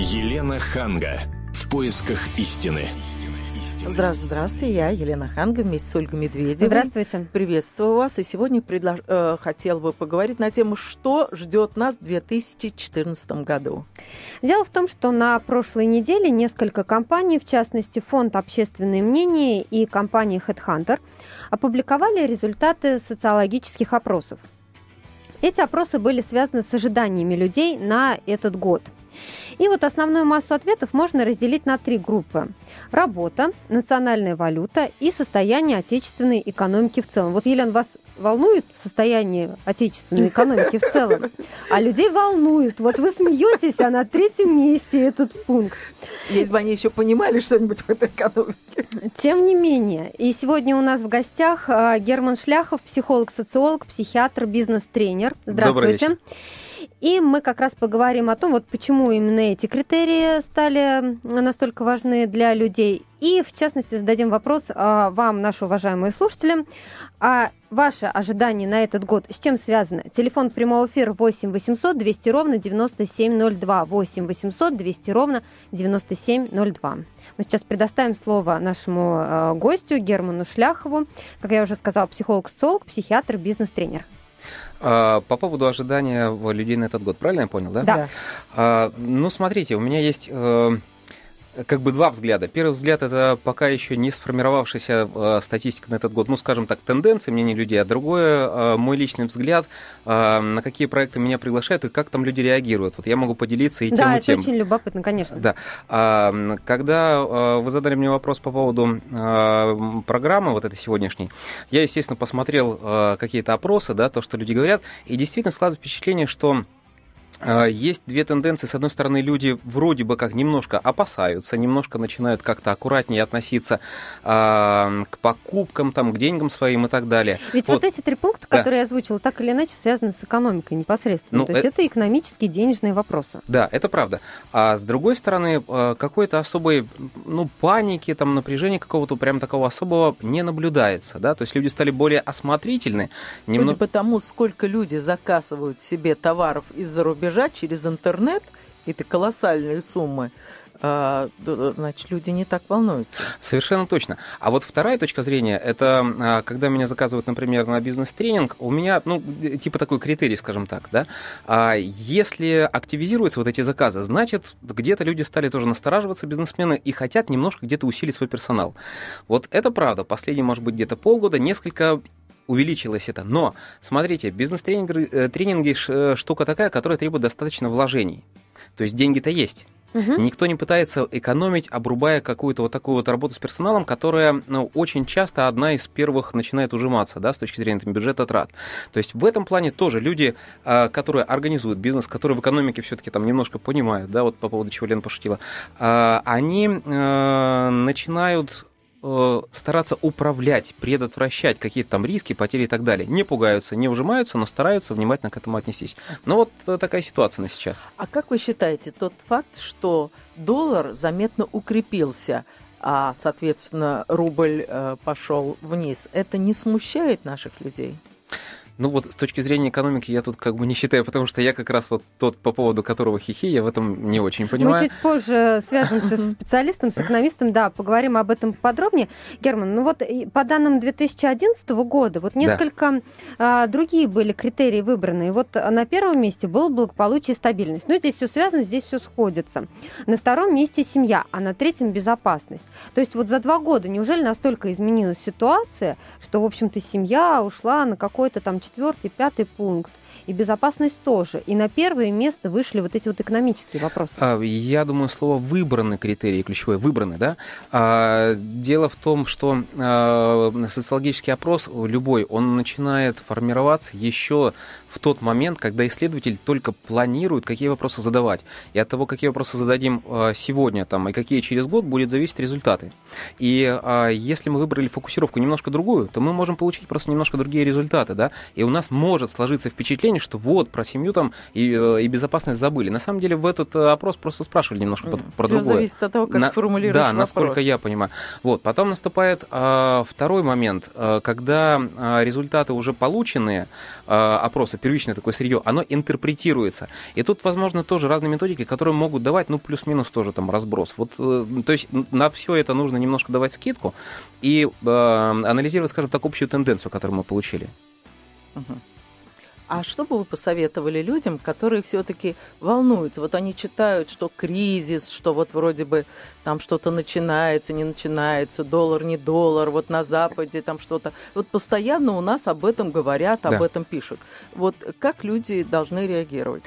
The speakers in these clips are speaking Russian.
Елена Ханга. В поисках истины. Здравствуйте, здравствуйте, я Елена Ханга вместе с Ольгой Медведевой. Здравствуйте. Приветствую вас. И сегодня предлож... э, хотела бы поговорить на тему, что ждет нас в 2014 году. Дело в том, что на прошлой неделе несколько компаний, в частности Фонд «Общественное мнение» и компания HeadHunter, опубликовали результаты социологических опросов. Эти опросы были связаны с ожиданиями людей на этот год – и вот основную массу ответов можно разделить на три группы. Работа, национальная валюта и состояние отечественной экономики в целом. Вот, Елена, вас волнует состояние отечественной экономики в целом, а людей волнует. Вот вы смеетесь, а на третьем месте этот пункт. Если бы они еще понимали что-нибудь в этой экономике. Тем не менее, и сегодня у нас в гостях а, Герман Шляхов, психолог-социолог, психиатр, бизнес-тренер. Здравствуйте. И мы как раз поговорим о том, вот почему именно эти критерии стали настолько важны для людей. И, в частности, зададим вопрос а, вам, наши уважаемые слушатели. А ваше ожидание на этот год с чем связано? Телефон прямого эфира 8 800 200 ровно 9702. 8 800 200 ровно 9702. Мы сейчас предоставим слово нашему э, гостю Герману Шляхову. Как я уже сказала, психолог-социолог, психиатр, бизнес-тренер. А, по поводу ожидания людей на этот год, правильно я понял, да? Да. А, ну, смотрите, у меня есть э, как бы два взгляда. Первый взгляд это пока еще не сформировавшаяся э, статистика на этот год, ну, скажем так, тенденции мнений людей, а другое э, мой личный взгляд, э, на какие проекты меня приглашают и как там люди реагируют. Вот я могу поделиться и да, тем, и это тем. очень любопытно, конечно. Да. А, когда э, вы задали мне вопрос по поводу э, программы вот этой сегодняшней, я, естественно, посмотрел э, какие-то опросы, да, то, что люди говорят, и действительно складывается впечатление, что а, есть две тенденции. С одной стороны, люди вроде бы как немножко опасаются, немножко начинают как-то аккуратнее относиться а, к покупкам, там, к деньгам своим и так далее. Ведь вот, вот эти три пункта, да. которые я озвучила, так или иначе связаны с экономикой непосредственно. Ну, То есть это... это экономические, денежные вопросы. Да, это правда. А с другой стороны, а, какой-то особой ну, паники, там, напряжения какого-то прям такого особого не наблюдается. Да? То есть люди стали более осмотрительны. Судя немного... по тому, сколько люди заказывают себе товаров из-за рубежа, бежать через интернет, это колоссальные суммы, а, значит, люди не так волнуются. Совершенно точно. А вот вторая точка зрения, это а, когда меня заказывают, например, на бизнес-тренинг, у меня, ну, типа такой критерий, скажем так, да, а если активизируются вот эти заказы, значит, где-то люди стали тоже настораживаться, бизнесмены, и хотят немножко где-то усилить свой персонал. Вот это правда. Последние, может быть, где-то полгода, несколько увеличилось это. Но, смотрите, бизнес-тренинги э, тренинги э, штука такая, которая требует достаточно вложений. То есть деньги-то есть. Угу. Никто не пытается экономить, обрубая какую-то вот такую вот работу с персоналом, которая ну, очень часто одна из первых начинает ужиматься да, с точки зрения там, бюджета трат. То есть в этом плане тоже люди, а, которые организуют бизнес, которые в экономике все-таки там немножко понимают, да, вот по поводу чего Лена пошутила, они э, начинают Э, стараться управлять, предотвращать какие-то там риски, потери и так далее. Не пугаются, не ужимаются, но стараются внимательно к этому отнестись. Но вот э, такая ситуация на сейчас. А как вы считаете, тот факт, что доллар заметно укрепился, а, соответственно, рубль э, пошел вниз, это не смущает наших людей? Ну вот с точки зрения экономики я тут как бы не считаю, потому что я как раз вот тот, по поводу которого хихи, я в этом не очень понимаю. Мы чуть позже свяжемся с специалистом, с экономистом, да, поговорим об этом подробнее. Герман, ну вот по данным 2011 года, вот несколько да. а, другие были критерии выбраны. И вот на первом месте было благополучие и стабильность. Ну здесь все связано, здесь все сходится. На втором месте семья, а на третьем безопасность. То есть вот за два года неужели настолько изменилась ситуация, что, в общем-то, семья ушла на какой-то там четвертый, пятый пункт. И безопасность тоже. И на первое место вышли вот эти вот экономические вопросы. А, я думаю, слово выбраны критерии ключевое, выбраны, да. А, дело в том, что а, социологический опрос любой, он начинает формироваться еще в тот момент, когда исследователь только планирует, какие вопросы задавать. И от того, какие вопросы зададим сегодня там, и какие через год, будет зависеть результаты. И если мы выбрали фокусировку немножко другую, то мы можем получить просто немножко другие результаты, да, и у нас может сложиться впечатление, что вот, про семью там и, э, и безопасность забыли. На самом деле в этот э, опрос просто спрашивали немножко mm. про Все другое. зависит от того, как На, сформулируешь Да, вопрос. насколько я понимаю. Вот, потом наступает а, второй момент, а, когда а, результаты уже полученные, а, опроса, первичное такое сырье, оно интерпретируется. И тут, возможно, тоже разные методики, которые могут давать, ну, плюс-минус тоже там разброс. Вот, то есть на все это нужно немножко давать скидку и э, анализировать, скажем так, общую тенденцию, которую мы получили. Угу. А что бы вы посоветовали людям, которые все-таки волнуются? Вот они читают, что кризис, что вот вроде бы там что-то начинается, не начинается, доллар, не доллар, вот на Западе там что-то. Вот постоянно у нас об этом говорят, об да. этом пишут. Вот как люди должны реагировать?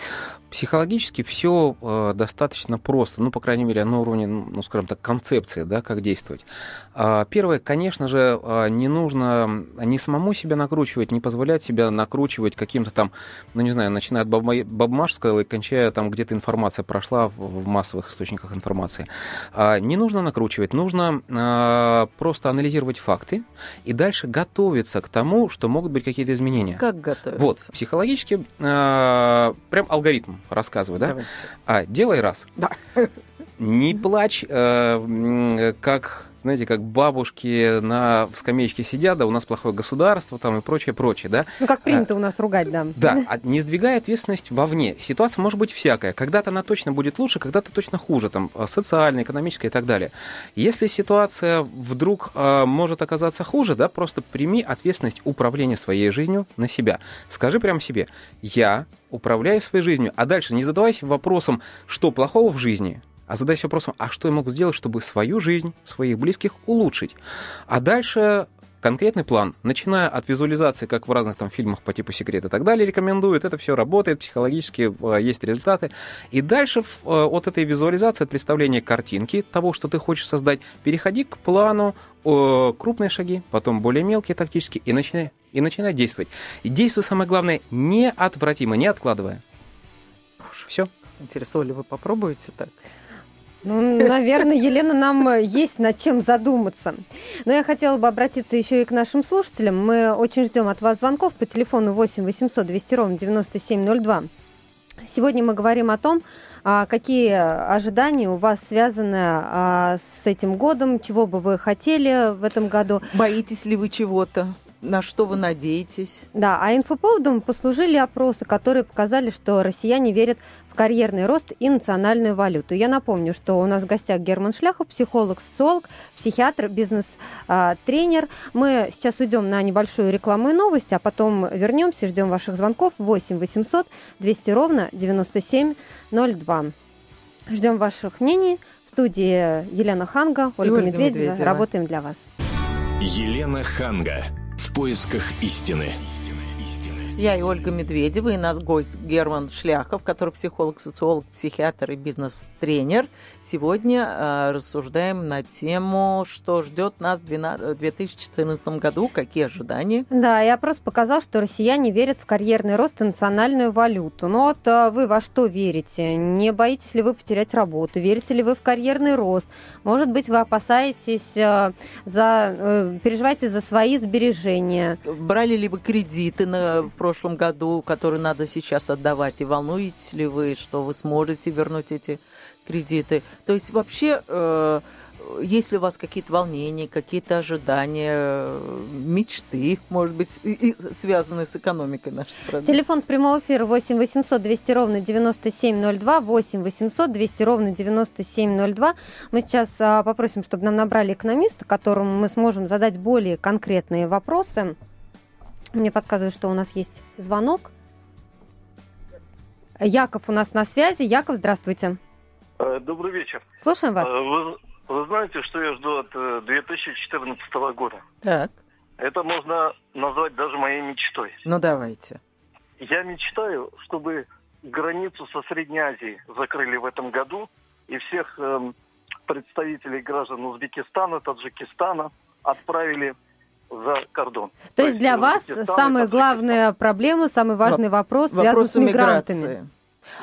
Психологически все э, достаточно просто, ну, по крайней мере, на уровне, ну, скажем так, концепции, да, как действовать. Э, первое, конечно же, э, не нужно не самому себя накручивать, не позволять себя накручивать каким-то там, ну, не знаю, начиная от Бабмашского и кончая там где-то информация прошла в, в массовых источниках информации. А, не нужно накручивать, нужно а, просто анализировать факты и дальше готовиться к тому, что могут быть какие-то изменения. Как готовиться? Вот, психологически а, прям алгоритм рассказываю, да? Давайте. А, делай раз. Да. Не плачь, как знаете, как бабушки на скамеечке сидят, да, у нас плохое государство там и прочее, прочее, да. Ну, как принято а, у нас ругать, да. Да, а не сдвигая ответственность вовне. Ситуация может быть всякая. Когда-то она точно будет лучше, когда-то точно хуже, там, а, социальная, экономическая и так далее. Если ситуация вдруг э, может оказаться хуже, да, просто прими ответственность управления своей жизнью на себя. Скажи прямо себе, я управляю своей жизнью, а дальше не задавайся вопросом, что плохого в жизни, а задайся вопросом, а что я могу сделать, чтобы свою жизнь, своих близких улучшить? А дальше конкретный план, начиная от визуализации, как в разных там фильмах по типу «Секрет» и так далее, рекомендуют. Это все работает, психологически э, есть результаты. И дальше э, от этой визуализации, от представления картинки, того, что ты хочешь создать, переходи к плану, крупные шаги, потом более мелкие тактические, и начинай, и начинай действовать. И действуй, самое главное, неотвратимо, не откладывая. Все. Интересно, ли вы попробуете так? Ну, наверное, Елена, нам э, есть над чем задуматься. Но я хотела бы обратиться еще и к нашим слушателям. Мы очень ждем от вас звонков по телефону 8 800 200 ровно 9702. Сегодня мы говорим о том, а, какие ожидания у вас связаны а, с этим годом, чего бы вы хотели в этом году. Боитесь ли вы чего-то? На что вы надеетесь? Да, а инфоповодом послужили опросы, которые показали, что россияне верят в карьерный рост и национальную валюту. Я напомню, что у нас в гостях Герман Шляхов, психолог, социолог, психиатр, бизнес-тренер. Мы сейчас уйдем на небольшую рекламу и новости, а потом вернемся, ждем ваших звонков 8 800 200 ровно 9702. Ждем ваших мнений. В студии Елена Ханга, Ольга, Ольга Медведева. Медведева. Работаем для вас. Елена Ханга. Поисках истины. Я и Ольга Медведева, и нас гость Герман Шляхов, который психолог, социолог, психиатр и бизнес-тренер. Сегодня э, рассуждаем на тему, что ждет нас в 2014 году, какие ожидания. Да, и опрос показал, что россияне верят в карьерный рост и национальную валюту. Но вот э, вы во что верите? Не боитесь ли вы потерять работу? Верите ли вы в карьерный рост? Может быть, вы опасаетесь э, за, э, переживаете за свои сбережения? Брали ли вы кредиты на прошлом году, которые надо сейчас отдавать? И волнуетесь ли вы, что вы сможете вернуть эти кредиты? То есть вообще, э, есть ли у вас какие-то волнения, какие-то ожидания, мечты, может быть, и, и связанные с экономикой нашей страны? Телефон прямого эфира 8 800 200 ровно 9702, 8 800 200 ровно 9702. Мы сейчас а, попросим, чтобы нам набрали экономиста, которому мы сможем задать более конкретные вопросы. Мне подсказывают, что у нас есть звонок. Яков у нас на связи. Яков, здравствуйте. Э, добрый вечер. Слушаем вас. Э, вы, вы знаете, что я жду от 2014 э, года? Так. Это можно назвать даже моей мечтой. Ну, давайте. Я мечтаю, чтобы границу со Средней Азией закрыли в этом году, и всех э, представителей граждан Узбекистана, Таджикистана отправили за кордон. То, То есть для вас самая главная проблема, самый важный вопрос, вопрос связан с мигрантами? Миграции.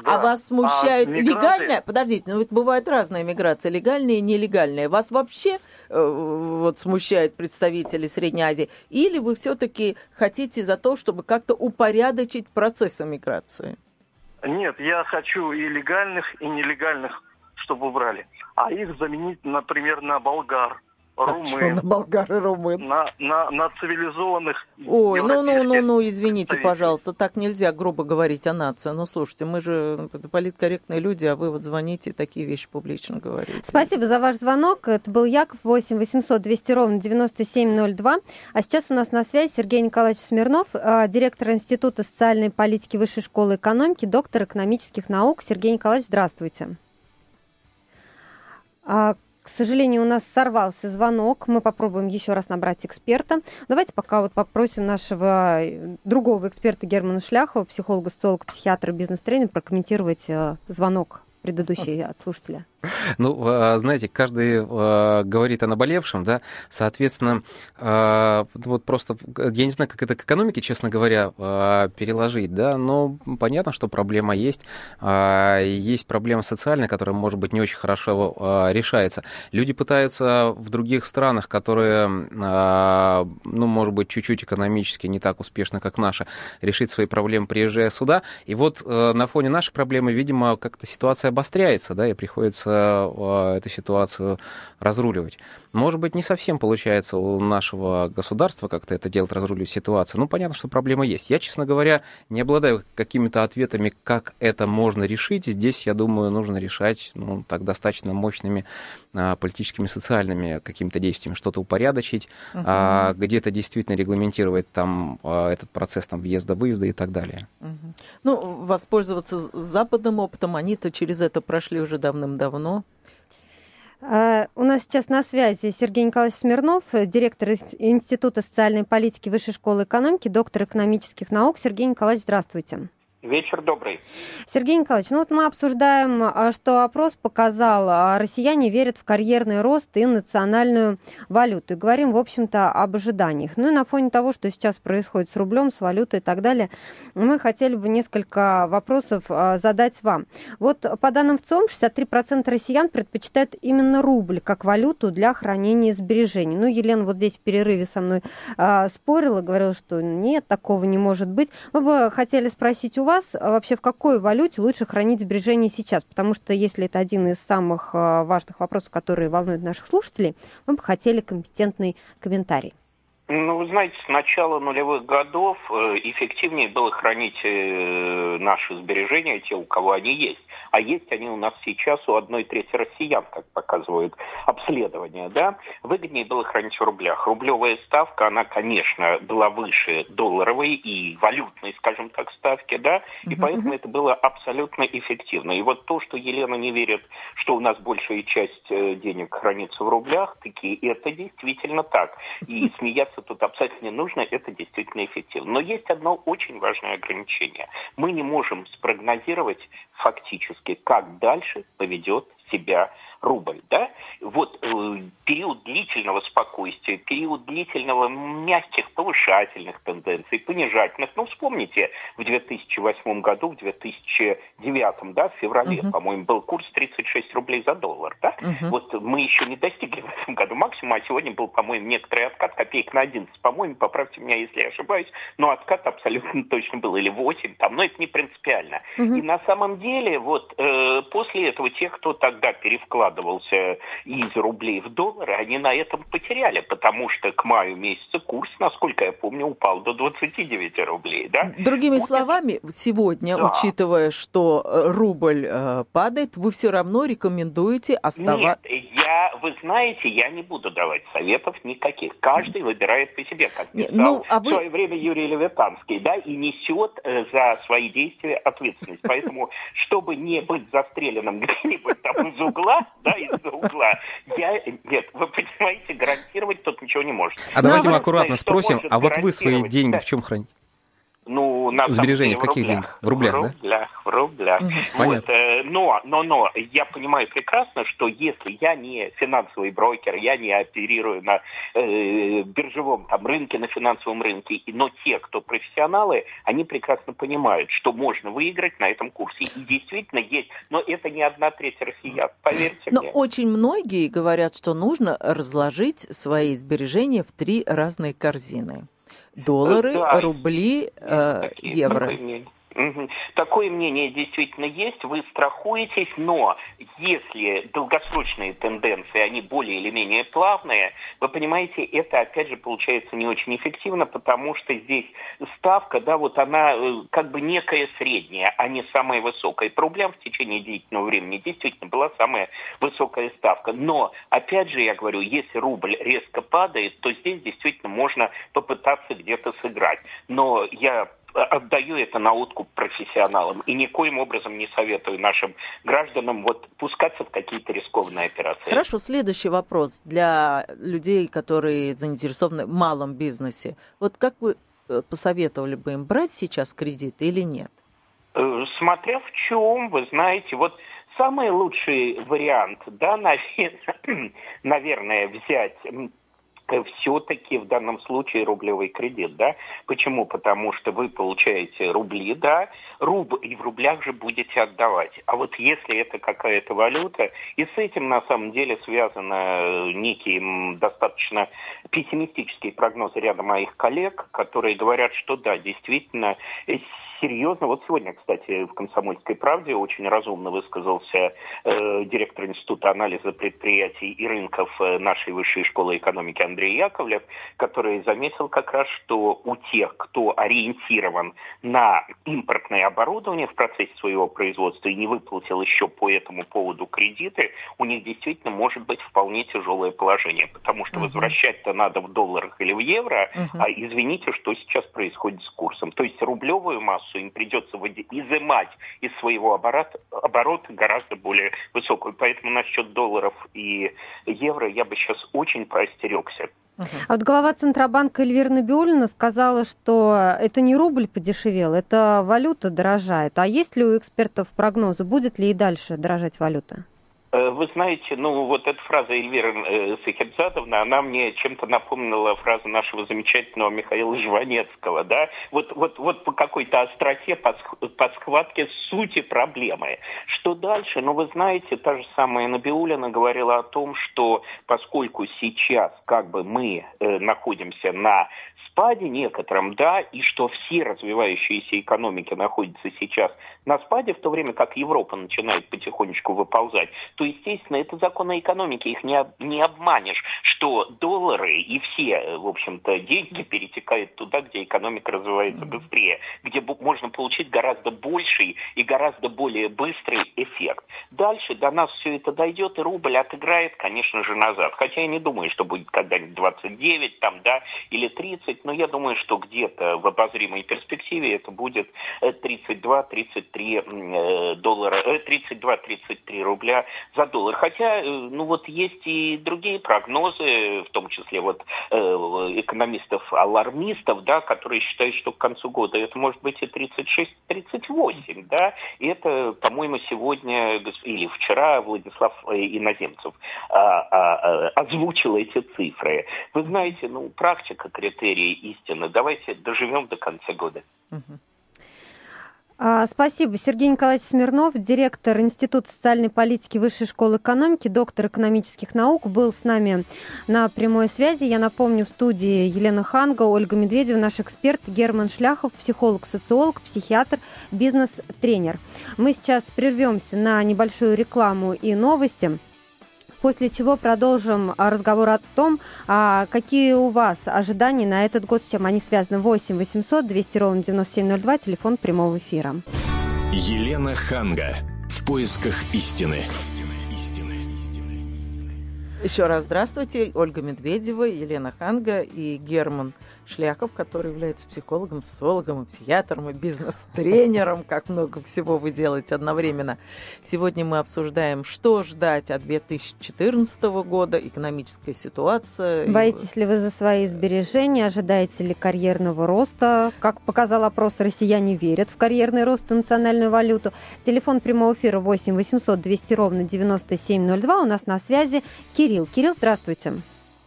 Да. А вас смущает а мигранты... легальная? Подождите, ну ведь бывает разная миграция, легальная и нелегальная. Вас вообще э, вот смущают представители Средней Азии? Или вы все-таки хотите за то, чтобы как-то упорядочить процесс миграции? Нет, я хочу и легальных, и нелегальных, чтобы убрали. А их заменить, например, на болгар, румын. на болгар и румын? На, на, на цивилизованных Ой, ну, ну, ну, ну, извините, пожалуйста, так нельзя грубо говорить о нации. Ну, слушайте, мы же политкорректные люди, а вы вот звоните и такие вещи публично говорите. Спасибо за ваш звонок. Это был Яков 8 800 200 ровно 9702. А сейчас у нас на связи Сергей Николаевич Смирнов, а, директор Института социальной политики Высшей школы экономики, доктор экономических наук. Сергей Николаевич, здравствуйте. К сожалению, у нас сорвался звонок. Мы попробуем еще раз набрать эксперта. Давайте пока вот попросим нашего э, другого эксперта Германа Шляхова, психолога, социолога, психиатра, бизнес-тренера, прокомментировать э, звонок предыдущий от слушателя. Ну, а, знаете, каждый а, говорит о наболевшем, да, соответственно, а, вот просто, я не знаю, как это к экономике, честно говоря, переложить, да, но понятно, что проблема есть, есть проблема социальная, которая, может быть, не очень хорошо решается. Люди пытаются в других странах, которые, ну, может быть, чуть-чуть экономически не так успешно, как наша, решить свои проблемы, приезжая сюда, и вот на фоне нашей проблемы, видимо, как-то ситуация обостряется, да, и приходится пытается эту ситуацию разруливать. Может быть, не совсем получается у нашего государства как-то это делать, разруливать ситуацию. Ну, понятно, что проблема есть. Я, честно говоря, не обладаю какими-то ответами, как это можно решить. Здесь, я думаю, нужно решать ну, так достаточно мощными а, политическими, социальными какими-то действиями, что-то упорядочить, угу. а, где-то действительно регламентировать там а, этот процесс там въезда-выезда и так далее. Угу. Ну, воспользоваться западным опытом, они-то через это прошли уже давным-давно. Uh, у нас сейчас на связи Сергей Николаевич Смирнов, директор Института социальной политики Высшей школы экономики, доктор экономических наук. Сергей Николаевич, здравствуйте. Вечер добрый. Сергей Николаевич, ну вот мы обсуждаем, а, что опрос показал, а россияне верят в карьерный рост и национальную валюту. И говорим, в общем-то, об ожиданиях. Ну и на фоне того, что сейчас происходит с рублем, с валютой и так далее, мы хотели бы несколько вопросов а, задать вам. Вот по данным ВЦОМ, 63% россиян предпочитают именно рубль как валюту для хранения сбережений. Ну, Елена вот здесь в перерыве со мной спорила, говорила, что нет, такого не может быть. Мы бы хотели спросить у вас, а вообще в какой валюте лучше хранить сбережения сейчас? Потому что если это один из самых а, важных вопросов, которые волнуют наших слушателей, мы бы хотели компетентный комментарий. Ну, вы знаете, с начала нулевых годов э, эффективнее было хранить э, наши сбережения, те, у кого они есть. А есть они у нас сейчас у одной трети россиян, как показывают обследования. Да? Выгоднее было хранить в рублях. Рублевая ставка, она, конечно, была выше долларовой и валютной, скажем так, ставки, да, и поэтому это было абсолютно эффективно. И вот то, что Елена не верит, что у нас большая часть э, денег хранится в рублях, таки это действительно так. И смеяться бояться тут не нужно, это действительно эффективно. Но есть одно очень важное ограничение. Мы не можем спрогнозировать фактически, как дальше поведет себя рубль. Да? Вот э, период длительного спокойствия, период длительного мягких повышательных тенденций, понижательных. Ну, вспомните, в 2008 году, в 2009, да, в феврале, uh-huh. по-моему, был курс 36 рублей за доллар. Да? Uh-huh. Вот мы еще не достигли в этом году максимума, а сегодня был, по-моему, некоторый откат копеек на 11. По-моему, поправьте меня, если я ошибаюсь, но откат абсолютно точно был, или 8 там, но это не принципиально. Uh-huh. И на самом деле, вот э, после этого тех, кто тогда перевкладывал перекладывался из рублей в доллары, они на этом потеряли, потому что к маю месяца курс, насколько я помню, упал до 29 рублей. Да? Другими вот словами, сегодня, да. учитывая, что э, рубль э, падает, вы все равно рекомендуете оставаться... Нет, я, вы знаете, я не буду давать советов никаких. Каждый выбирает по себе, как писал ну, а вы... в свое время Юрий Левитанский, да, и несет э, за свои действия ответственность. Поэтому, чтобы не быть застреленным где-нибудь там из угла, да, из-за угла. Я, нет, вы понимаете, гарантировать тут ничего не может. А давайте мы аккуратно спросим, а вот вы свои деньги в чем храните? Ну, на Сбережения в каких деньгах? В рублях, в рублях, да? В рублях. Угу. Вот, э, но, но, но, я понимаю прекрасно, что если я не финансовый брокер, я не оперирую на э, биржевом там, рынке, на финансовом рынке, но те, кто профессионалы, они прекрасно понимают, что можно выиграть на этом курсе. И действительно есть, но это не одна треть россиян, поверьте но мне. Но очень многие говорят, что нужно разложить свои сбережения в три разные корзины. Доллары, да. рубли, э, евро. Такое мнение действительно есть, вы страхуетесь, но если долгосрочные тенденции, они более или менее плавные, вы понимаете, это опять же получается не очень эффективно, потому что здесь ставка, да, вот она э, как бы некая средняя, а не самая высокая. По рублям в течение длительного времени действительно была самая высокая ставка. Но, опять же, я говорю, если рубль резко падает, то здесь действительно можно попытаться где-то сыграть. Но я отдаю это на откуп профессионалам и никоим образом не советую нашим гражданам вот пускаться в какие-то рискованные операции. Хорошо, следующий вопрос для людей, которые заинтересованы в малом бизнесе. Вот как вы э, посоветовали бы им брать сейчас кредит или нет? Э, смотря в чем, вы знаете, вот самый лучший вариант, да, наверное, взять все-таки в данном случае рублевый кредит, да? Почему? Потому что вы получаете рубли, да, рубль, и в рублях же будете отдавать. А вот если это какая-то валюта, и с этим на самом деле связаны э, некие достаточно пессимистические прогнозы ряда моих коллег, которые говорят, что да, действительно, серьезно. Вот сегодня, кстати, в «Комсомольской правде» очень разумно высказался э, директор Института анализа предприятий и рынков э, нашей высшей школы экономики Андрей Яковлев, который заметил как раз, что у тех, кто ориентирован на импортное оборудование в процессе своего производства и не выплатил еще по этому поводу кредиты, у них действительно может быть вполне тяжелое положение, потому что uh-huh. возвращать-то надо в долларах или в евро, uh-huh. а извините, что сейчас происходит с курсом. То есть рублевую массу массу, им придется изымать из своего оборота, оборота гораздо более высокую. Поэтому насчет долларов и евро я бы сейчас очень поостерегся. А вот глава Центробанка Эльвира Набиулина сказала, что это не рубль подешевел, это валюта дорожает. А есть ли у экспертов прогнозы, будет ли и дальше дорожать валюта? Э, вы знаете, ну вот эта фраза Эльвиры э, Сахибзадовна, она мне чем-то напомнила фразу нашего замечательного Михаила Жванецкого, да, вот, вот, вот по какой-то остроте, по, по схватке сути проблемы. Что дальше? Ну, вы знаете, та же самая Набиулина говорила о том, что поскольку сейчас как бы мы э, находимся на спаде некотором, да, и что все развивающиеся экономики находятся сейчас на спаде, в то время как Европа начинает потихонечку выползать, то, естественно, это законы экономики, их не, не обманешь, что доллары и все, в общем-то, деньги перетекают туда, где экономика развивается быстрее, где можно получить гораздо больший и гораздо более быстрый эффект. Дальше до нас все это дойдет, и рубль отыграет, конечно же, назад. Хотя я не думаю, что будет когда-нибудь 29 там, да, или 30, но я думаю, что где-то в обозримой перспективе это будет 32-33 э, доллара, 32-33 э, рубля за доллар. Хотя, э, ну вот есть и другие прогнозы, в том числе вот экономистов-алармистов, да, которые считают, что к концу года это может быть и 36-38, да, и это, по-моему, сегодня или вчера Владислав Иноземцев а, а, а, озвучил эти цифры. Вы знаете, ну, практика критерий истины. Давайте доживем до конца года. А, спасибо. Сергей Николаевич Смирнов, директор Института социальной политики Высшей школы экономики, доктор экономических наук, был с нами на прямой связи. Я напомню, в студии Елена Ханга, Ольга Медведева, наш эксперт, Герман Шляхов, психолог-социолог, психиатр, бизнес-тренер. Мы сейчас прервемся на небольшую рекламу и новости после чего продолжим а, разговор о том, а, какие у вас ожидания на этот год, с чем они связаны. 8 800 200 ровно 9702, телефон прямого эфира. Елена Ханга. В поисках истины. Еще раз здравствуйте. Ольга Медведева, Елена Ханга и Герман Шляхов, который является психологом, социологом, и психиатром, и бизнес-тренером, как много всего вы делаете одновременно. Сегодня мы обсуждаем, что ждать от 2014 года, экономическая ситуация. Боитесь ли вы за свои сбережения? Ожидаете ли карьерного роста? Как показал опрос, россияне верят в карьерный рост и национальную валюту. Телефон прямого эфира 8 800 200 ровно 9702. У нас на связи Кирилл. Кирилл, здравствуйте.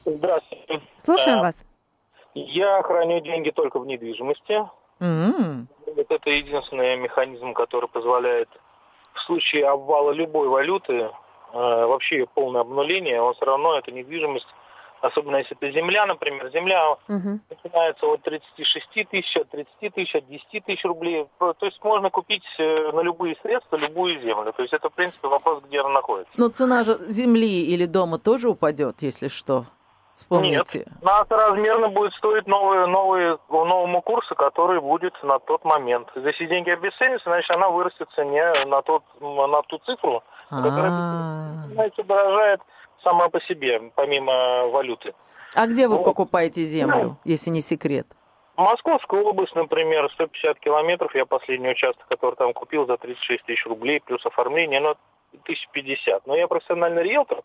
Здравствуйте. Слушаем а, вас. Я храню деньги только в недвижимости. Mm-hmm. Вот это единственный механизм, который позволяет в случае обвала любой валюты, э, вообще полное обнуление, он все равно, эта недвижимость, особенно если это земля, например, земля uh-huh. начинается от 36 тысяч, от 30 тысяч, от 10 тысяч рублей. То есть можно купить э, на любые средства любую землю. То есть это, в принципе, вопрос, где она находится. Но цена же земли или дома тоже упадет, если что? Вспомните. Нет, она размерно будет стоить новые, новые, новому курсу, который будет на тот момент. Если деньги обесценятся, значит, она вырастет в цене на, тот, на ту цифру, которая знаете, дорожает сама по себе, помимо валюты. А где вы покупаете землю, если не секрет? Московская область, например, 150 километров, я последний участок, который там купил за 36 тысяч рублей, плюс оформление, ну, 1050. Но я профессиональный риэлтор,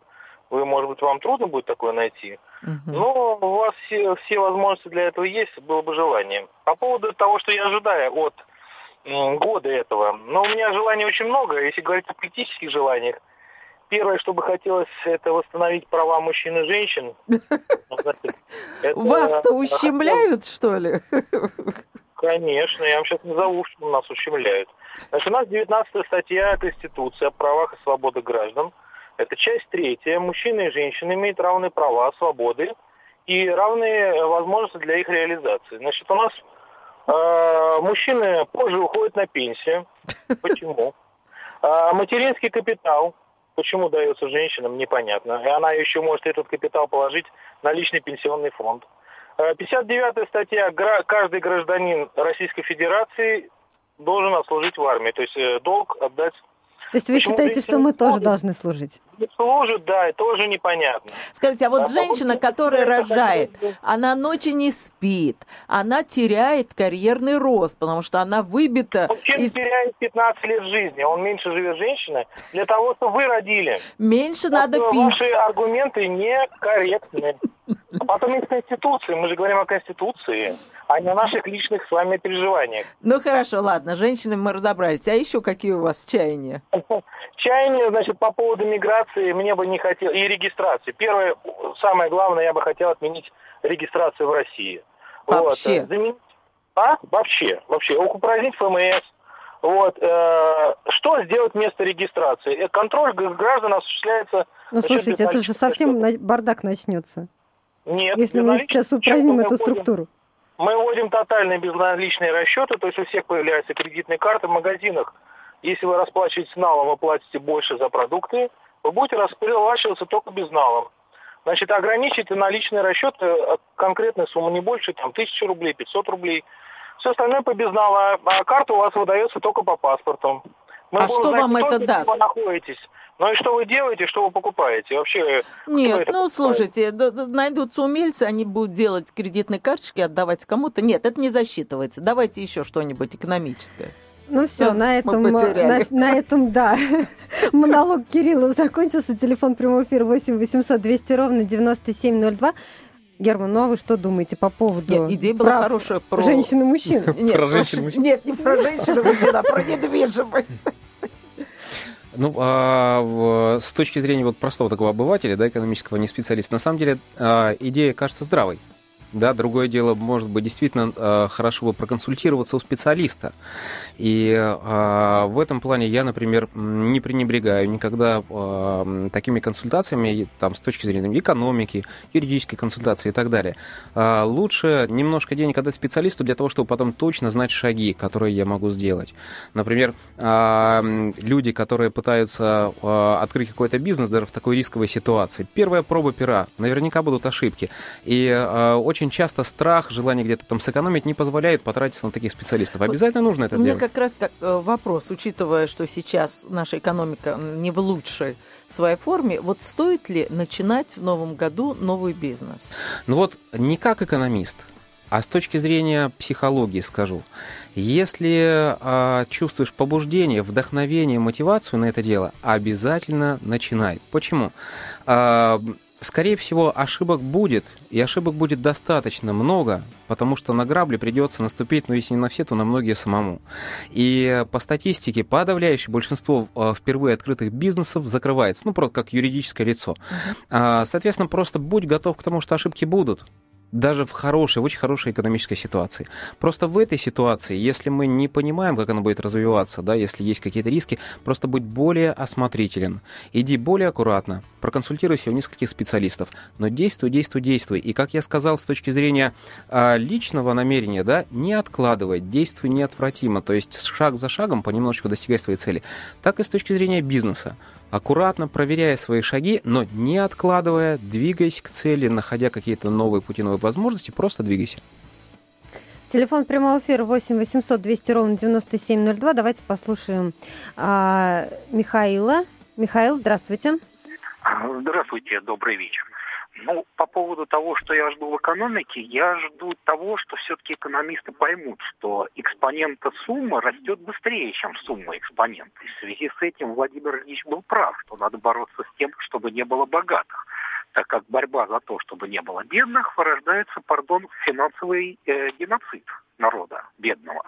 вы, может быть, вам трудно будет такое найти. Но у вас все, все возможности для этого есть, было бы желание. По поводу того, что я ожидаю от года этого. Но у меня желаний очень много. Если говорить о политических желаниях, первое, что бы хотелось, это восстановить права мужчин и женщин. Вас-то ущемляют, что ли? Конечно, я вам сейчас назову, что нас ущемляют. Значит, у нас 19 статья Конституции о правах и свободах граждан – это часть третья. Мужчины и женщины имеют равные права, свободы и равные возможности для их реализации. Значит, у нас э, мужчины позже уходят на пенсию. Почему? А материнский капитал, почему дается женщинам, непонятно. И она еще может этот капитал положить на личный пенсионный фонд. 59-я статья. Каждый гражданин Российской Федерации должен отслужить в армии. То есть э, долг отдать то есть вы Почему считаете, что мы тоже должны служить? Служит, да, тоже непонятно. Скажите, а вот а женщина, которая рожает, она ночи не спит, она теряет карьерный рост, потому что она выбита... Мужчина из... теряет 15 лет жизни, он меньше живет женщины для того, чтобы вы родили. Меньше надо пить. Ваши аргументы некорректны. А потом есть Конституция, мы же говорим о Конституции, а не о наших личных с вами переживаниях. Ну хорошо, ладно, женщины мы разобрались. А еще какие у вас чаяния? Чаяния, значит, по поводу миграции мне бы не хотел, и регистрации. Первое, самое главное, я бы хотел отменить регистрацию в России. Вообще? Вот. Заменить... А? Вообще, вообще. Упразднить ФМС, вот. Э, что сделать вместо регистрации? Э, контроль граждан осуществляется... Ну, слушайте, это же совсем бардак начнется. Нет. Если мы сейчас упраздним эту структуру. Мы вводим тотальные безналичные расчеты, то есть у всех появляются кредитные карты в магазинах. Если вы расплачиваетесь налом, вы платите больше за продукты, вы будете расплачиваться только безналом. Значит, ограничите наличные расчеты от конкретной суммы не больше, там, 1000 рублей, 500 рублей. Все остальное по безналу, а, а карта у вас выдается только по паспорту. Мы а что знать, вам это даст? Вы находитесь. Ну и что вы делаете, что вы покупаете? Вообще, Нет, ну слушайте, найдутся умельцы, они будут делать кредитные карточки, отдавать кому-то. Нет, это не засчитывается. Давайте еще что-нибудь экономическое. Ну все, на этом, на, на этом, да. Монолог Кирилла закончился. Телефон прямого эфира 8 800 200 ровно 9702. Герман, ну а вы что думаете по поводу Нет, идея была хорошая про... женщин и мужчин? Нет, про женщин и мужчин. Нет, не про женщин и мужчин, а про недвижимость. Ну, а, с точки зрения вот простого такого обывателя, да, экономического, не специалиста, на самом деле а, идея кажется здравой. Да, другое дело, может быть, действительно э, хорошо бы проконсультироваться у специалиста. И э, в этом плане я, например, не пренебрегаю никогда э, такими консультациями, там, с точки зрения экономики, юридической консультации и так далее. Лучше немножко денег отдать специалисту для того, чтобы потом точно знать шаги, которые я могу сделать. Например, люди, которые пытаются открыть какой-то бизнес даже в такой рисковой ситуации. Первая проба пера, наверняка будут ошибки. И очень очень часто страх, желание где-то там сэкономить не позволяет потратиться на таких специалистов. Обязательно нужно это сделать. У меня как раз как э, вопрос, учитывая, что сейчас наша экономика не в лучшей своей форме. Вот стоит ли начинать в новом году новый бизнес? Ну вот не как экономист, а с точки зрения психологии скажу. Если а, чувствуешь побуждение, вдохновение, мотивацию на это дело, обязательно начинай. Почему? А, скорее всего, ошибок будет, и ошибок будет достаточно много, потому что на грабли придется наступить, ну, если не на все, то на многие самому. И по статистике подавляющее большинство а, впервые открытых бизнесов закрывается, ну, просто как юридическое лицо. Uh-huh. Соответственно, просто будь готов к тому, что ошибки будут даже в хорошей, в очень хорошей экономической ситуации. Просто в этой ситуации, если мы не понимаем, как она будет развиваться, да, если есть какие-то риски, просто будь более осмотрителен. Иди более аккуратно, проконсультируйся у нескольких специалистов, но действуй, действуй, действуй. И, как я сказал, с точки зрения а, личного намерения, да, не откладывай, действуй неотвратимо, то есть шаг за шагом понемножечку достигай своей цели. Так и с точки зрения бизнеса аккуратно проверяя свои шаги, но не откладывая, двигаясь к цели, находя какие-то новые пути, новые возможности, просто двигайся. Телефон прямого эфира 8 800 200 ровно 9702. Давайте послушаем а, Михаила. Михаил, здравствуйте. Здравствуйте, добрый вечер. Ну, по поводу того, что я жду в экономике, я жду того, что все-таки экономисты поймут, что экспонента суммы растет быстрее, чем сумма экспонента. И в связи с этим Владимир Ильич был прав, что надо бороться с тем, чтобы не было богатых так как борьба за то, чтобы не было бедных, порождается, пардон, финансовый э, геноцид народа бедного.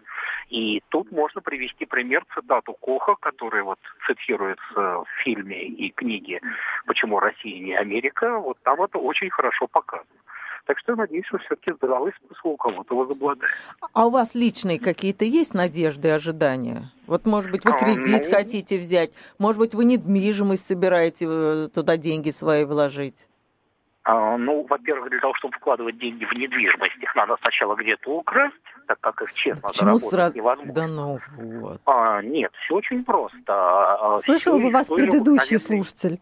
И тут можно привести пример цитату Коха, который вот цитируется в фильме и книге «Почему Россия не Америка». Вот там это очень хорошо показано. Так что, надеюсь, что все-таки здравый смысл у кого-то возобладает. А у вас личные какие-то есть надежды, ожидания? Вот, может быть, вы а, кредит а, ну... хотите взять, может быть, вы недвижимость собираете э, туда деньги свои вложить? А, ну, во-первых, для того, чтобы вкладывать деньги в недвижимость, их надо сначала где-то украсть, так как их честно Почему заработать сразу? невозможно. Да ну вот. А, нет, все очень просто. А, Слышал бы вас предыдущий слушатель.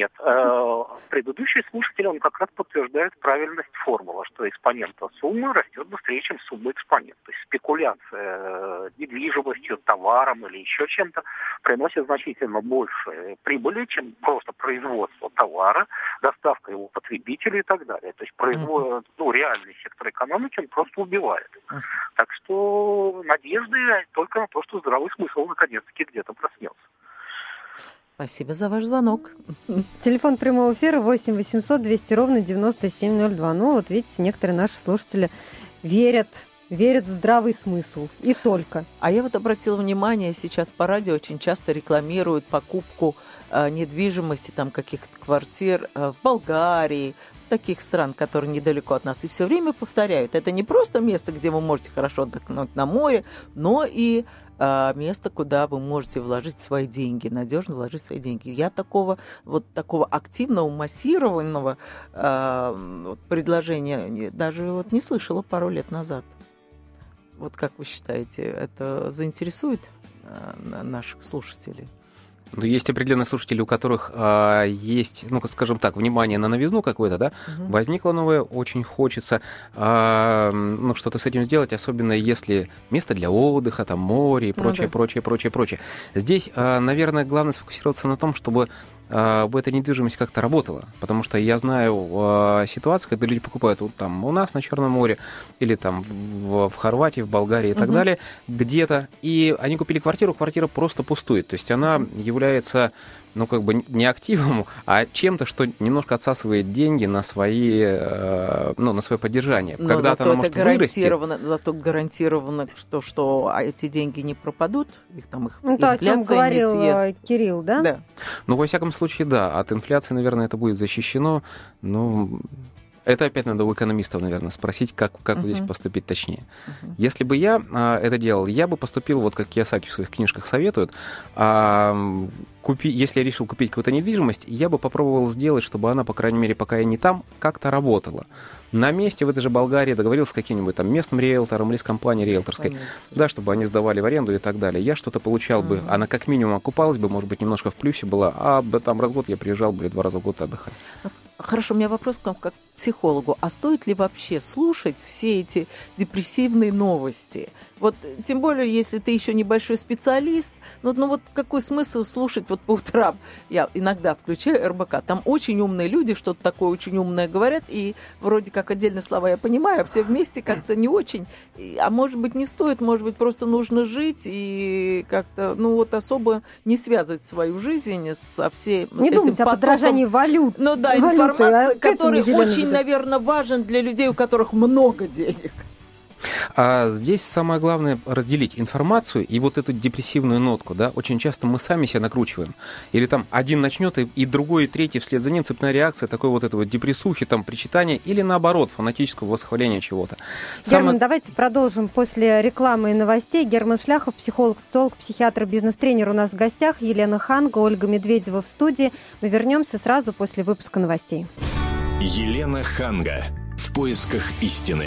Нет, э, предыдущий слушатель, он как раз подтверждает правильность формулы, что экспонента суммы растет быстрее, чем сумма экспонента. То есть спекуляция э, недвижимостью, товаром или еще чем-то приносит значительно больше прибыли, чем просто производство товара, доставка его потребителю и так далее. То есть производ... ну, реальный сектор экономики он просто убивает. Так что надежды только на то, что здравый смысл наконец-таки где-то проснется. Спасибо за ваш звонок. Телефон прямого эфира 8 800 200 ровно 9702. Ну, вот видите, некоторые наши слушатели верят верят в здравый смысл. И только. А я вот обратила внимание, сейчас по радио очень часто рекламируют покупку э, недвижимости, там каких-то квартир э, в Болгарии, таких стран, которые недалеко от нас, и все время повторяют. Это не просто место, где вы можете хорошо отдохнуть на море, но и место, куда вы можете вложить свои деньги, надежно вложить свои деньги. Я такого вот такого активного, массированного вот, предложения даже вот не слышала пару лет назад. Вот как вы считаете, это заинтересует э, наших слушателей? Ну, есть определенные слушатели, у которых а, есть, ну, скажем так, внимание на новизну какое-то, да, угу. возникло новое, очень хочется, а, ну, что-то с этим сделать, особенно если место для отдыха, там, море и прочее, ну, да. прочее, прочее, прочее. Здесь, а, наверное, главное сфокусироваться на том, чтобы бы эта недвижимость как-то работала. Потому что я знаю а, ситуации, когда люди покупают вот там у нас на Черном море или там в, в Хорватии, в Болгарии и так угу. далее, где-то, и они купили квартиру, квартира просто пустует. То есть она является ну, как бы не активом, а чем-то, что немножко отсасывает деньги на свои, э, ну, на свое поддержание. Но Когда-то зато она может гарантировано, вырасти. Зато гарантировано, что, что эти деньги не пропадут, их там их ну, то, о чем говорил не съест. Э, Кирилл, да? Да. Ну, во всяком случае, да. От инфляции, наверное, это будет защищено. Ну, это опять надо у экономистов, наверное, спросить, как, как uh-huh. здесь поступить точнее. Uh-huh. Если бы я а, это делал, я бы поступил, вот как Кiyosaki в своих книжках советует, а, купи, если я решил купить какую-то недвижимость, я бы попробовал сделать, чтобы она, по крайней мере, пока я не там, как-то работала. На месте в этой же Болгарии договорился с каким-нибудь там местным риэлтором или с компанией риэлторской, Понятно. да, чтобы они сдавали в аренду и так далее. Я что-то получал uh-huh. бы, она как минимум окупалась бы, может быть, немножко в плюсе была, а там раз в год я приезжал бы или два раза в год отдыхать. Хорошо, у меня вопрос к вам как к психологу. А стоит ли вообще слушать все эти депрессивные новости? Вот, тем более, если ты еще небольшой специалист, ну, ну вот какой смысл слушать вот по утрам? Я иногда включаю РБК, там очень умные люди что-то такое очень умное говорят, и вроде как отдельные слова я понимаю, а все вместе как-то не очень. А может быть, не стоит, может быть, просто нужно жить и как-то, ну вот особо не связывать свою жизнь со всей Не этим думайте потоком. о подражании валют. Ну да, валюты, информация, а к этому который Елена очень, наверное, важен для людей, у которых много денег. А здесь самое главное разделить информацию и вот эту депрессивную нотку, да, очень часто мы сами себя накручиваем. Или там один начнет, и, и другой, и третий вслед за ним цепная реакция, такой вот этого депрессухи, там, причитания, или наоборот, фанатического восхваления чего-то. Герман, Самое- давайте продолжим после рекламы и новостей. Герман Шляхов, психолог, социолог, психиатр, бизнес-тренер у нас в гостях. Елена Ханга, Ольга Медведева в студии. Мы вернемся сразу после выпуска новостей. Елена Ханга. В поисках истины.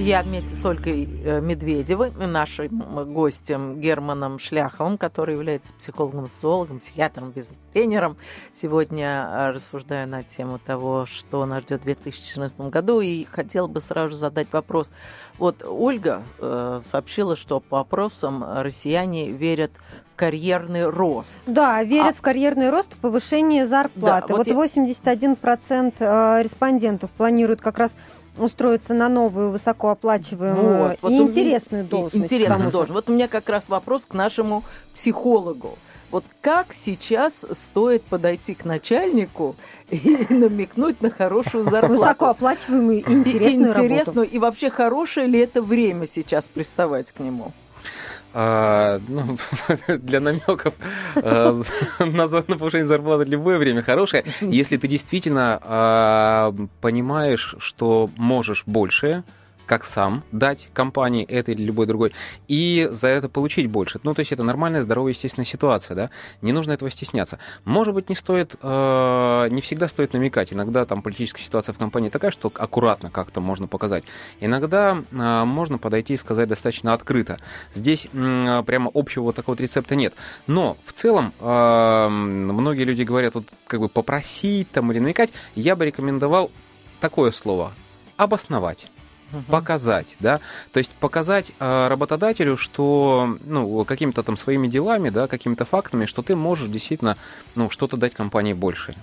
Я вместе с Ольгой э, Медведевой, нашим гостем Германом Шляховым, который является психологом, социологом, психиатром, бизнес-тренером, сегодня э, рассуждаю на тему того, что нас ждет в 2014 году, и хотел бы сразу же задать вопрос. Вот Ольга э, сообщила, что по опросам россияне верят в карьерный рост. Да, верят в карьерный рост, повышение зарплаты. Да, вот вот я- 81% э, респондентов планируют как раз устроиться на новую высокооплачиваемую Вот, вот и меня- интересную и- должность. Интересную должность. Вот у меня как раз вопрос к нашему психологу. Вот как сейчас стоит подойти к начальнику и намекнуть на хорошую зарплату? Высокооплачиваемую и И- интересную, работу. интересную, и вообще хорошее ли это время сейчас приставать к нему? А, ну, для намеков а, на, на повышение зарплаты любое время хорошее. Если ты действительно а, понимаешь, что можешь больше, как сам дать компании этой или любой другой, и за это получить больше. Ну, то есть это нормальная, здоровая, естественная ситуация, да? Не нужно этого стесняться. Может быть, не стоит, э, не всегда стоит намекать. Иногда там политическая ситуация в компании такая, что аккуратно как-то можно показать. Иногда э, можно подойти и сказать достаточно открыто. Здесь м, прямо общего вот такого вот рецепта нет. Но в целом э, многие люди говорят, вот как бы попросить там или намекать, я бы рекомендовал такое слово обосновать показать, да, то есть показать э, работодателю, что, ну, какими-то там своими делами, да, какими-то фактами, что ты можешь действительно, ну, что-то дать компании больше.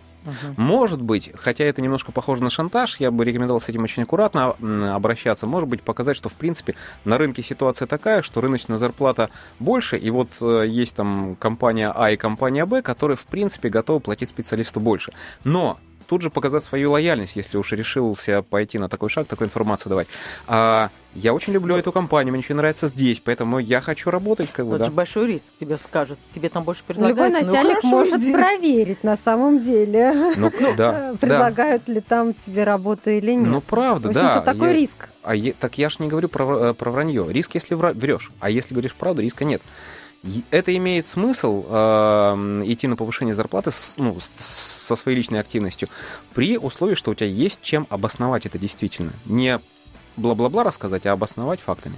Может быть, хотя это немножко похоже на шантаж, я бы рекомендовал с этим очень аккуратно обращаться. Может быть, показать, что в принципе на рынке ситуация такая, что рыночная зарплата больше, и вот э, есть там компания А и компания Б, которые в принципе готовы платить специалисту больше. Но тут же показать свою лояльность, если уж решился пойти на такой шаг, такую информацию давать. А, я очень люблю эту компанию, мне очень нравится здесь, поэтому я хочу работать, как бы, Это да. же большой риск. Тебе скажут, тебе там больше Любой предлагают. Ну, начальник хорошо, может иди. проверить на самом деле, Ну, да, да. предлагают ли там тебе работу или нет. Ну, правда, В да. такой Я- риск. А так я ж не говорю про, вра- про вранье. Риск, если вра- врешь. А если говоришь правду, риска нет. Это имеет смысл э, идти на повышение зарплаты с- ну, с- со своей личной активностью при условии, что у тебя есть чем обосновать это действительно. Не бла-бла-бла рассказать, а обосновать фактами.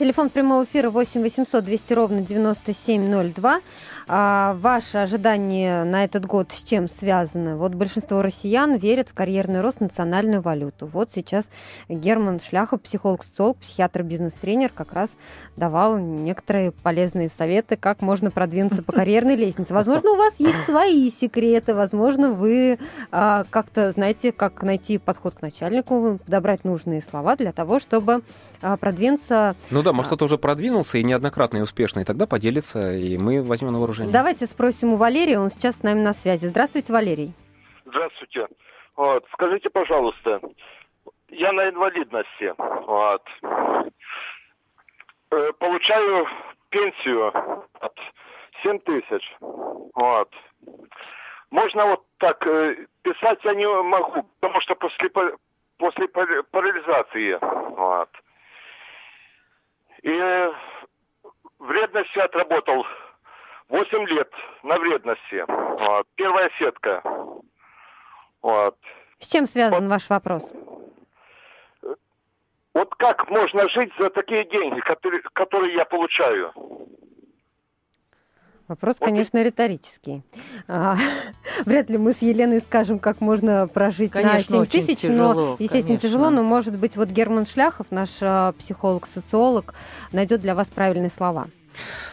Телефон прямого эфира 8 800 200 ровно 9702. А, ваши ожидания на этот год с чем связаны? Вот большинство россиян верят в карьерный рост, национальную валюту. Вот сейчас Герман Шляхов, психолог, социолог, психиатр, бизнес-тренер, как раз давал некоторые полезные советы, как можно продвинуться по карьерной лестнице. Возможно, у вас есть свои секреты, возможно, вы а, как-то знаете, как найти подход к начальнику, подобрать нужные слова для того, чтобы а, продвинуться Ну да, может, А. кто-то уже продвинулся и неоднократно и успешно, и тогда поделится, и мы возьмем на вооружение. Давайте спросим у Валерия, он сейчас с нами на связи. Здравствуйте, Валерий. Здравствуйте. Вот, скажите, пожалуйста, я на инвалидности. Вот. Э, Получаю пенсию от 7 тысяч. Вот. Можно вот так э, писать я не могу, потому что после, после пар- парализации. Вот. Э, вредности отработал 8 лет на вредности. Вот. Первая сетка. Вот. С чем связан ваш вопрос? Вот как можно жить за такие деньги, которые, которые я получаю? Вопрос, конечно, риторический. А, Вряд ли мы с Еленой скажем, как можно прожить конечно, на 7 тысяч, тяжело, но, естественно, конечно. тяжело, но, может быть, вот Герман Шляхов, наш а, психолог-социолог, найдет для вас правильные слова.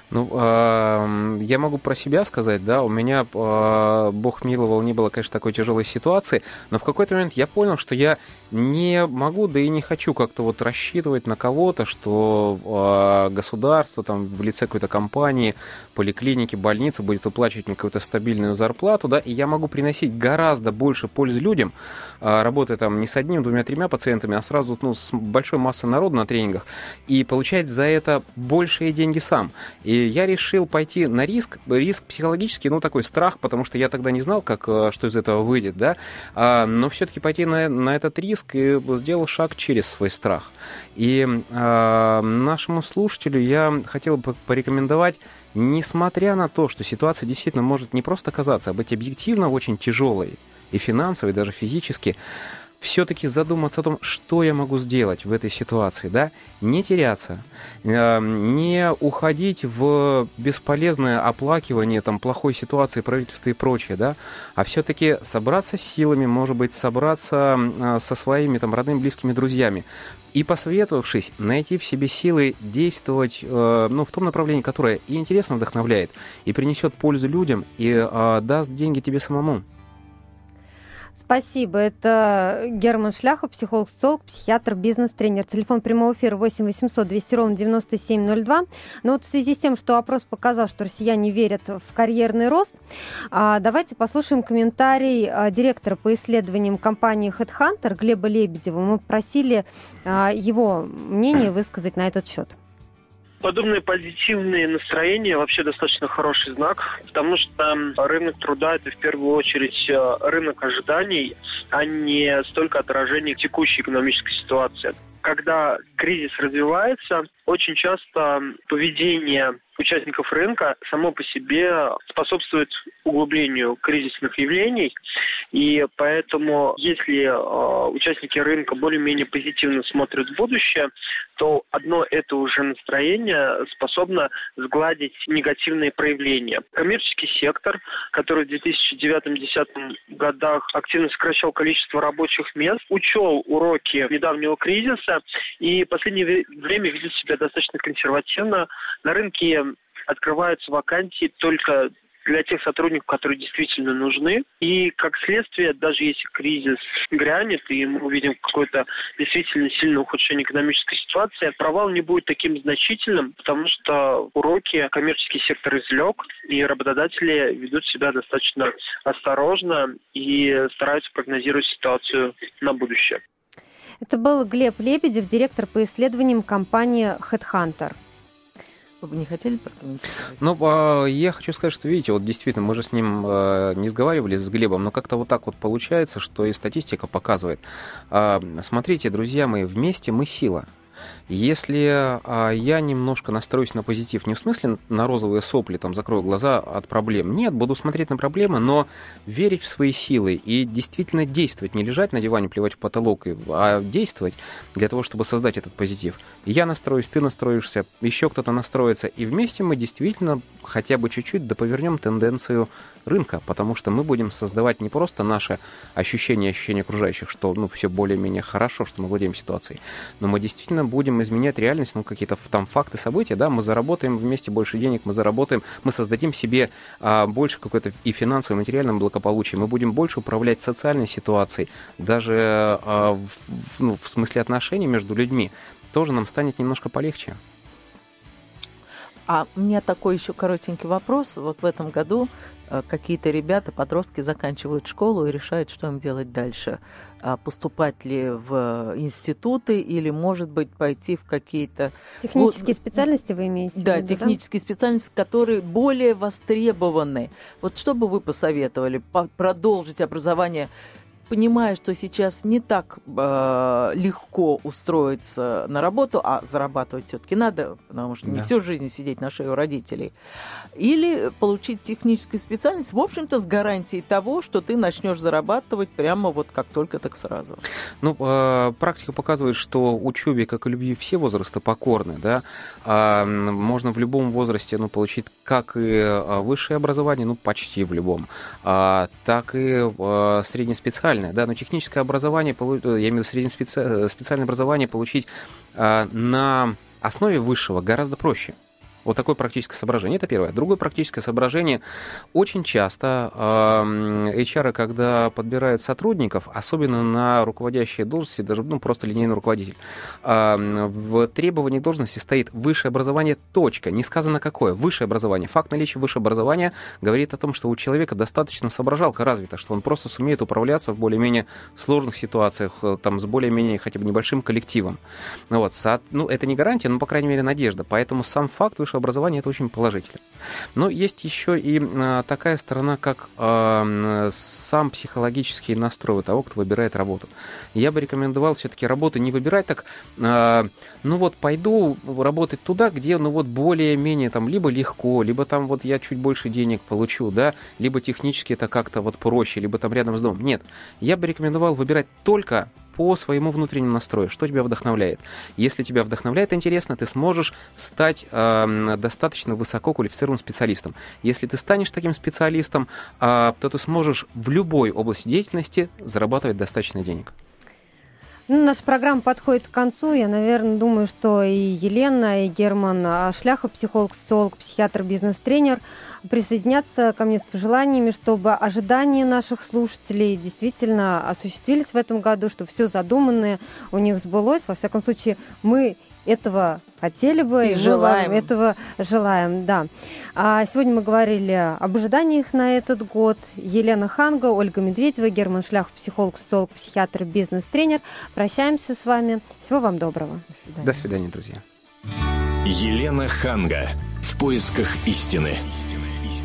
Ну, э, я могу про себя сказать, да, у меня, э, бог миловал, не было, конечно, такой тяжелой ситуации, но в какой-то момент я понял, что я не могу, да и не хочу как-то вот рассчитывать на кого-то, что э, государство там в лице какой-то компании, поликлиники, больницы будет выплачивать мне какую-то стабильную зарплату, да, и я могу приносить гораздо больше пользы людям, э, работая там не с одним, двумя, тремя пациентами, а сразу ну, с большой массой народу на тренингах, и получать за это большие деньги сам. И я решил пойти на риск, риск психологический, ну, такой страх, потому что я тогда не знал, как, э, что из этого выйдет, да, а, но все-таки пойти на, на этот риск и сделал шаг через свой страх. И а, нашему слушателю я хотел бы порекомендовать несмотря на то, что ситуация действительно может не просто казаться, а быть объективно очень тяжелой, и финансово, и даже физически, все-таки задуматься о том, что я могу сделать в этой ситуации, да, не теряться, э, не уходить в бесполезное оплакивание там плохой ситуации правительства и прочее, да, а все-таки собраться с силами, может быть, собраться э, со своими там родными, близкими друзьями, и посоветовавшись, найти в себе силы действовать э, ну, в том направлении, которое и интересно вдохновляет, и принесет пользу людям, и даст деньги тебе самому. Спасибо. Это Герман Шляхов, психолог, социолог, психиатр, бизнес-тренер. Телефон прямого эфира 8 800 200 ровно 9702. Но вот в связи с тем, что опрос показал, что россияне верят в карьерный рост, а, давайте послушаем комментарий а, директора по исследованиям компании HeadHunter Глеба Лебедева. Мы просили а, его мнение высказать на этот счет. Подобные позитивные настроения вообще достаточно хороший знак, потому что рынок труда это в первую очередь э, рынок ожиданий, а не столько отражение текущей экономической ситуации. Когда кризис развивается, очень часто поведение участников рынка само по себе способствует углублению кризисных явлений. И поэтому, если э, участники рынка более-менее позитивно смотрят в будущее, то одно это уже настроение способно сгладить негативные проявления. Коммерческий сектор, который в 2009-2010 годах активно сокращал количество рабочих мест, учел уроки недавнего кризиса и в последнее время ведет себя достаточно консервативно. На рынке открываются вакансии только для тех сотрудников, которые действительно нужны. И как следствие, даже если кризис грянет, и мы увидим какое-то действительно сильное ухудшение экономической ситуации, провал не будет таким значительным, потому что уроки коммерческий сектор извлек, и работодатели ведут себя достаточно осторожно и стараются прогнозировать ситуацию на будущее. Это был Глеб Лебедев, директор по исследованиям компании HeadHunter. Вы бы не хотели прокомментировать? Ну, а, я хочу сказать, что, видите, вот действительно, мы же с ним а, не сговаривались, с Глебом, но как-то вот так вот получается, что и статистика показывает. А, смотрите, друзья мои, вместе мы сила. Если а, я немножко настроюсь на позитив, не в смысле на розовые сопли, там, закрою глаза от проблем. Нет, буду смотреть на проблемы, но верить в свои силы и действительно действовать, не лежать на диване, плевать в потолок, а действовать для того, чтобы создать этот позитив. Я настроюсь, ты настроишься, еще кто-то настроится, и вместе мы действительно хотя бы чуть-чуть доповернем тенденцию рынка, потому что мы будем создавать не просто наше ощущение, ощущение окружающих, что ну, все более-менее хорошо, что мы владеем ситуацией, но мы действительно будем изменять реальность, ну, какие-то там факты, события, да, мы заработаем вместе больше денег, мы заработаем, мы создадим себе а, больше какой-то и финансового, и материального благополучия, мы будем больше управлять социальной ситуацией, даже а, в, ну, в смысле отношений между людьми, тоже нам станет немножко полегче. А у меня такой еще коротенький вопрос. Вот в этом году э, какие-то ребята, подростки заканчивают школу и решают, что им делать дальше. А поступать ли в институты или, может быть, пойти в какие-то... Технические вот, специальности вы имеете? Да, виду, технические да? специальности, которые более востребованы. Вот что бы вы посоветовали? Продолжить образование понимая, что сейчас не так э, легко устроиться на работу, а зарабатывать все-таки надо, потому что да. не всю жизнь сидеть на шее у родителей, или получить техническую специальность, в общем-то, с гарантией того, что ты начнешь зарабатывать прямо вот как только, так сразу. Ну, э, практика показывает, что учебе, как и любви, все возрасты покорны, да, э, можно в любом возрасте, ну, получить как и а, высшее образование, ну, почти в любом, э, так и э, среднеспециальное, да, но техническое образование, я имею в виду среднеспециальное образование получить э, на основе высшего гораздо проще. Вот такое практическое соображение. Это первое. Другое практическое соображение. Очень часто HR, когда подбирают сотрудников, особенно на руководящие должности, даже ну, просто линейный руководитель, в требовании должности стоит высшее образование, точка. Не сказано какое. Высшее образование. Факт наличия высшего образования говорит о том, что у человека достаточно соображалка развита, что он просто сумеет управляться в более-менее сложных ситуациях, э, там, с более-менее хотя бы небольшим коллективом. Вот, ну, это не гарантия, но, по крайней мере, надежда. Поэтому сам факт высшего образования это очень положительно. Но есть еще и а, такая сторона, как а, сам психологический настрой того, кто выбирает работу. Я бы рекомендовал все-таки работу не выбирать так, а, ну вот пойду работать туда, где ну вот более-менее там либо легко, либо там вот я чуть больше денег получу, да, либо технически это как-то вот проще, либо там рядом с домом. Нет, я бы рекомендовал выбирать только по своему внутреннему настрою, что тебя вдохновляет. Если тебя вдохновляет интересно, ты сможешь стать э, достаточно высоко квалифицированным специалистом. Если ты станешь таким специалистом, э, то ты сможешь в любой области деятельности зарабатывать достаточно денег. Ну, наша программа подходит к концу. Я, наверное, думаю, что и Елена, и Герман а, Шляхов, психолог, социолог, психиатр, бизнес-тренер, присоединятся ко мне с пожеланиями, чтобы ожидания наших слушателей действительно осуществились в этом году, что все задуманное у них сбылось. Во всяком случае, мы этого хотели бы, и, и желаем. мы этого желаем, да. А сегодня мы говорили об ожиданиях на этот год. Елена Ханга, Ольга Медведева, Герман Шлях, психолог, социолог, психиатр, бизнес-тренер. Прощаемся с вами. Всего вам доброго. До свидания. До свидания, друзья. Елена Ханга. В поисках истины.